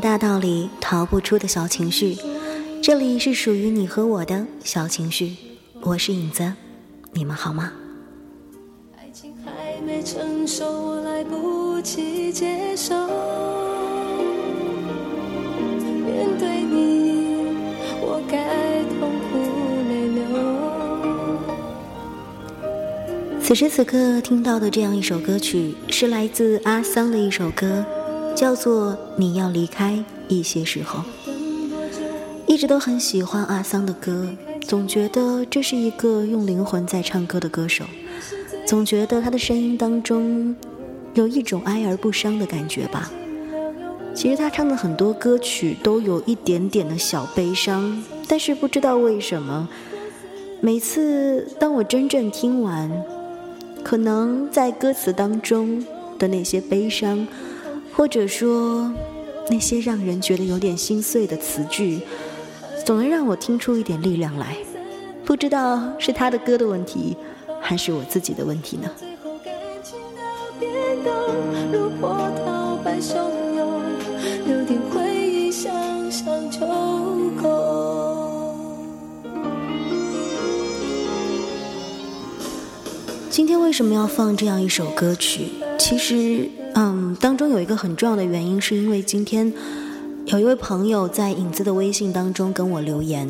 大道理，逃不出的小情绪。这里是属于你和我的小情绪，我是影子，你们好吗？爱情还没成熟，我来不及接受。面对你，我该痛哭泪流。此时此刻听到的这样一首歌曲，是来自阿桑的一首歌。叫做你要离开一些时候，一直都很喜欢阿桑的歌，总觉得这是一个用灵魂在唱歌的歌手，总觉得他的声音当中有一种哀而不伤的感觉吧。其实他唱的很多歌曲都有一点点的小悲伤，但是不知道为什么，每次当我真正听完，可能在歌词当中的那些悲伤。或者说，那些让人觉得有点心碎的词句，总能让我听出一点力量来。不知道是他的歌的问题，还是我自己的问题呢？今天为什么要放这样一首歌曲？其实。嗯，当中有一个很重要的原因，是因为今天有一位朋友在影子的微信当中跟我留言，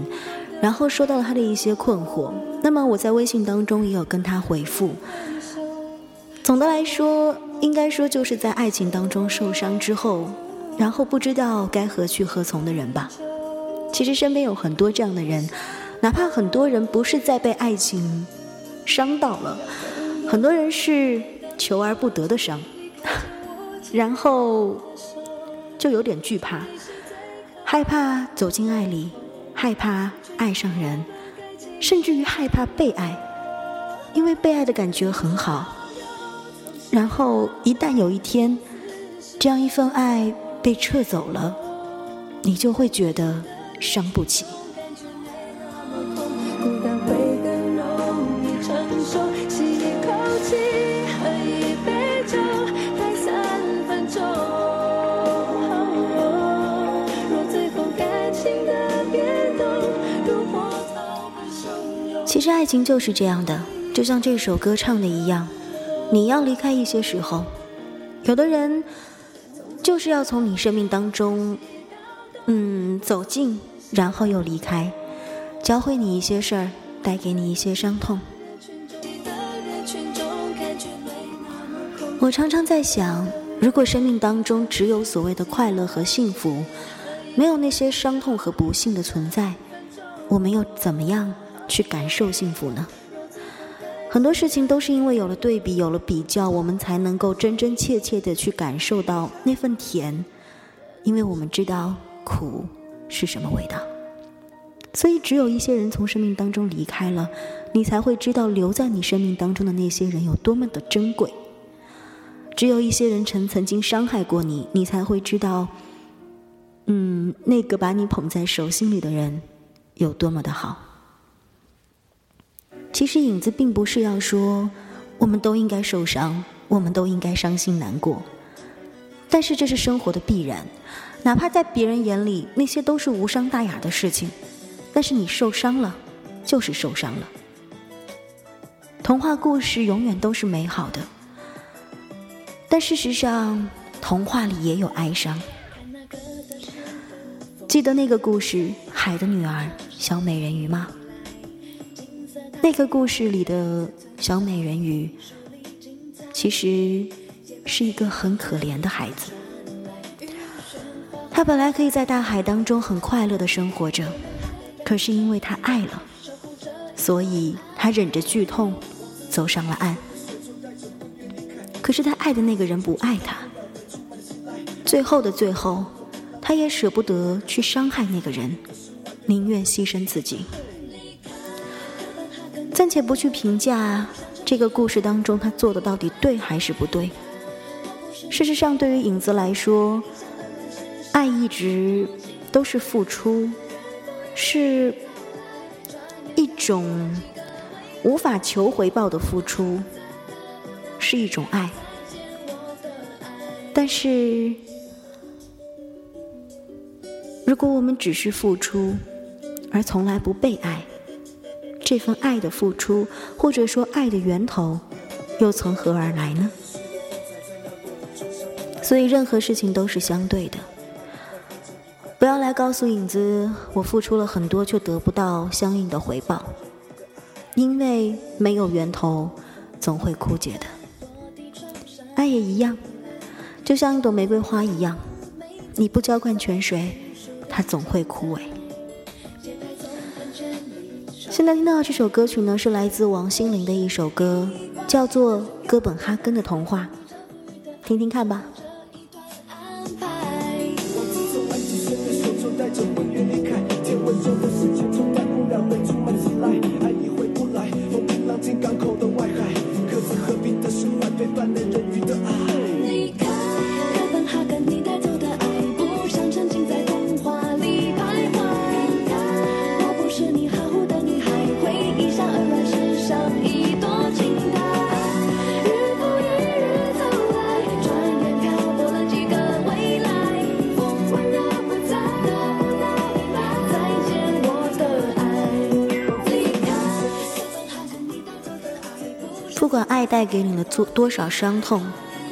然后说到了他的一些困惑。那么我在微信当中也有跟他回复。总的来说，应该说就是在爱情当中受伤之后，然后不知道该何去何从的人吧。其实身边有很多这样的人，哪怕很多人不是在被爱情伤到了，很多人是求而不得的伤。然后就有点惧怕，害怕走进爱里，害怕爱上人，甚至于害怕被爱，因为被爱的感觉很好。然后一旦有一天，这样一份爱被撤走了，你就会觉得伤不起。其实爱情就是这样的，就像这首歌唱的一样，你要离开一些时候，有的人就是要从你生命当中，嗯，走进，然后又离开，教会你一些事儿，带给你一些伤痛。我常常在想，如果生命当中只有所谓的快乐和幸福，没有那些伤痛和不幸的存在，我们又怎么样？去感受幸福呢？很多事情都是因为有了对比，有了比较，我们才能够真真切切的去感受到那份甜，因为我们知道苦是什么味道。所以，只有一些人从生命当中离开了，你才会知道留在你生命当中的那些人有多么的珍贵。只有一些人曾曾经伤害过你，你才会知道，嗯，那个把你捧在手心里的人有多么的好。其实影子并不是要说，我们都应该受伤，我们都应该伤心难过。但是这是生活的必然，哪怕在别人眼里那些都是无伤大雅的事情，但是你受伤了，就是受伤了。童话故事永远都是美好的，但事实上，童话里也有哀伤。记得那个故事《海的女儿》小美人鱼吗？那个故事里的小美人鱼，其实是一个很可怜的孩子。她本来可以在大海当中很快乐的生活着，可是因为她爱了，所以她忍着剧痛走上了岸。可是她爱的那个人不爱她，最后的最后，她也舍不得去伤害那个人，宁愿牺牲自己。暂且不去评价这个故事当中他做的到底对还是不对。事实上，对于影子来说，爱一直都是付出，是一种无法求回报的付出，是一种爱。但是，如果我们只是付出，而从来不被爱，这份爱的付出，或者说爱的源头，又从何而来呢？所以，任何事情都是相对的。不要来告诉影子，我付出了很多却得不到相应的回报，因为没有源头，总会枯竭的。爱也一样，就像一朵玫瑰花一样，你不浇灌泉水，它总会枯萎。现在听到这首歌曲呢，是来自王心凌的一首歌，叫做《哥本哈根的童话》，听听看吧。带给你了多多少伤痛，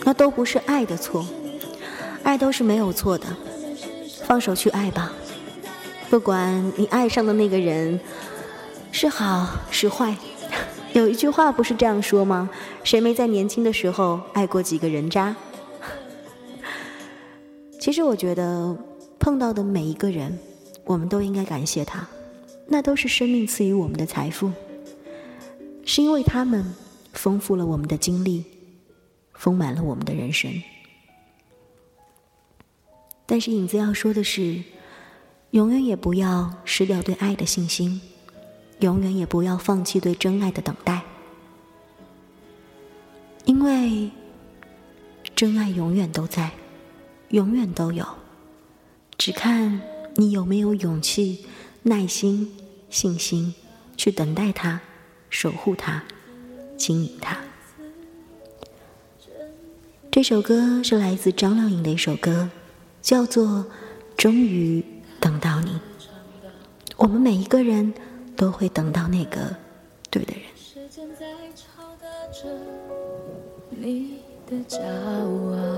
那都不是爱的错，爱都是没有错的，放手去爱吧。不管你爱上的那个人是好是坏，有一句话不是这样说吗？谁没在年轻的时候爱过几个人渣？其实我觉得碰到的每一个人，我们都应该感谢他，那都是生命赐予我们的财富，是因为他们。丰富了我们的经历，丰满了我们的人生。但是影子要说的是，永远也不要失掉对爱的信心，永远也不要放弃对真爱的等待，因为真爱永远都在，永远都有，只看你有没有勇气、耐心、信心去等待它，守护它。经营它。这首歌是来自张靓颖的一首歌，叫做《终于等到你》。我们每一个人都会等到那个对的人。过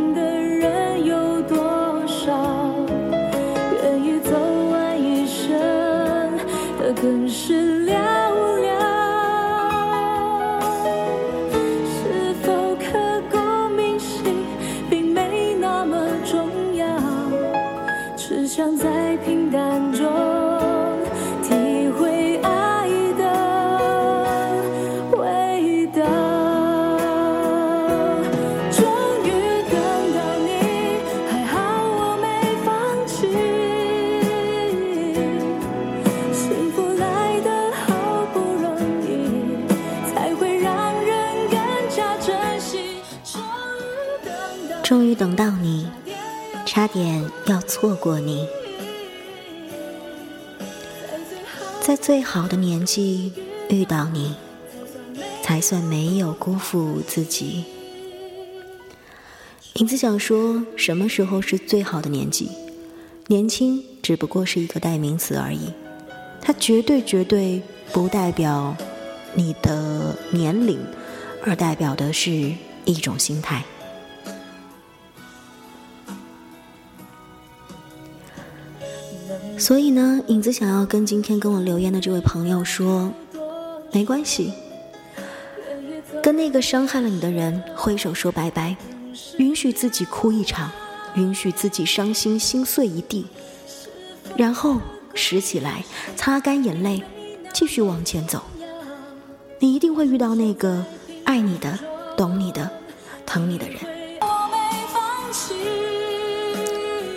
终于等到你，差点要错过你，在最好的年纪遇到你，才算没有辜负自己。影子想说，什么时候是最好的年纪？年轻只不过是一个代名词而已，它绝对绝对不代表你的年龄，而代表的是一种心态。所以呢，影子想要跟今天跟我留言的这位朋友说，没关系，跟那个伤害了你的人挥手说拜拜，允许自己哭一场，允许自己伤心心碎一地，然后拾起来，擦干眼泪，继续往前走。你一定会遇到那个爱你的、懂你的、疼你的人。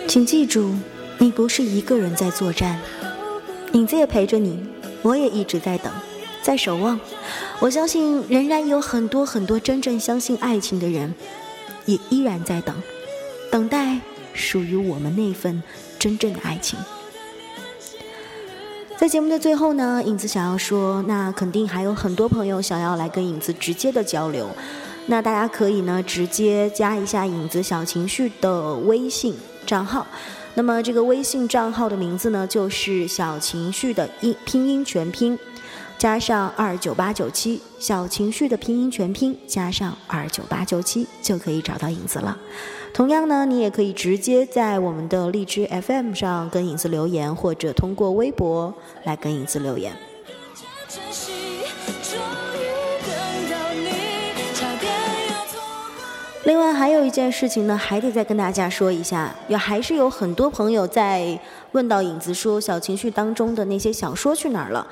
请记住，你不是一个人在作战，影子也陪着你，我也一直在等，在守望。我相信，仍然有很多很多真正相信爱情的人，也依然在等，等待属于我们那份真正的爱情。在节目的最后呢，影子想要说，那肯定还有很多朋友想要来跟影子直接的交流，那大家可以呢直接加一下影子小情绪的微信账号，那么这个微信账号的名字呢就是小情绪的音拼音全拼。加上二九八九七小情绪的拼音全拼，加上二九八九七就可以找到影子了。同样呢，你也可以直接在我们的荔枝 FM 上跟影子留言，或者通过微博来跟影子留言。另外还有一件事情呢，还得再跟大家说一下，有还是有很多朋友在问到影子说小情绪当中的那些小说去哪儿了。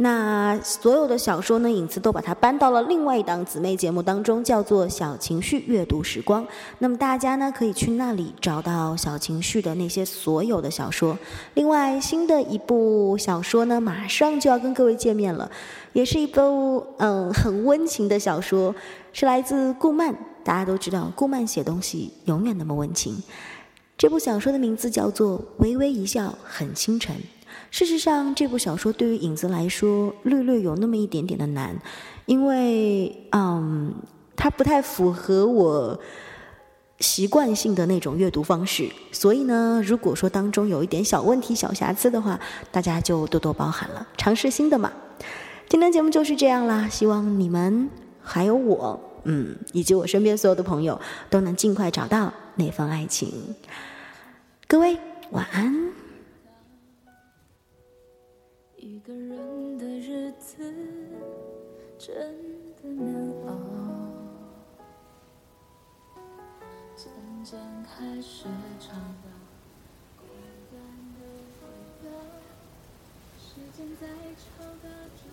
那所有的小说呢，影子都把它搬到了另外一档姊妹节目当中，叫做《小情绪阅读时光》。那么大家呢，可以去那里找到小情绪的那些所有的小说。另外，新的一部小说呢，马上就要跟各位见面了，也是一部嗯很温情的小说，是来自顾漫。大家都知道，顾漫写东西永远那么温情。这部小说的名字叫做《微微一笑很倾城》。事实上，这部小说对于影子来说略略有那么一点点的难，因为嗯，它不太符合我习惯性的那种阅读方式。所以呢，如果说当中有一点小问题、小瑕疵的话，大家就多多包涵了。尝试新的嘛。今天节目就是这样啦，希望你们还有我，嗯，以及我身边所有的朋友都能尽快找到那份爱情。各位晚安。一个人的日子真的难熬，渐渐开始尝到孤单的味道，时间在敲打着。